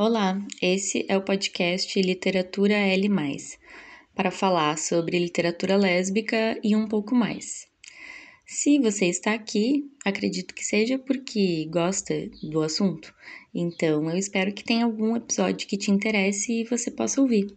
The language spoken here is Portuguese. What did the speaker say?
Olá, esse é o podcast Literatura L, para falar sobre literatura lésbica e um pouco mais. Se você está aqui, acredito que seja porque gosta do assunto, então eu espero que tenha algum episódio que te interesse e você possa ouvir.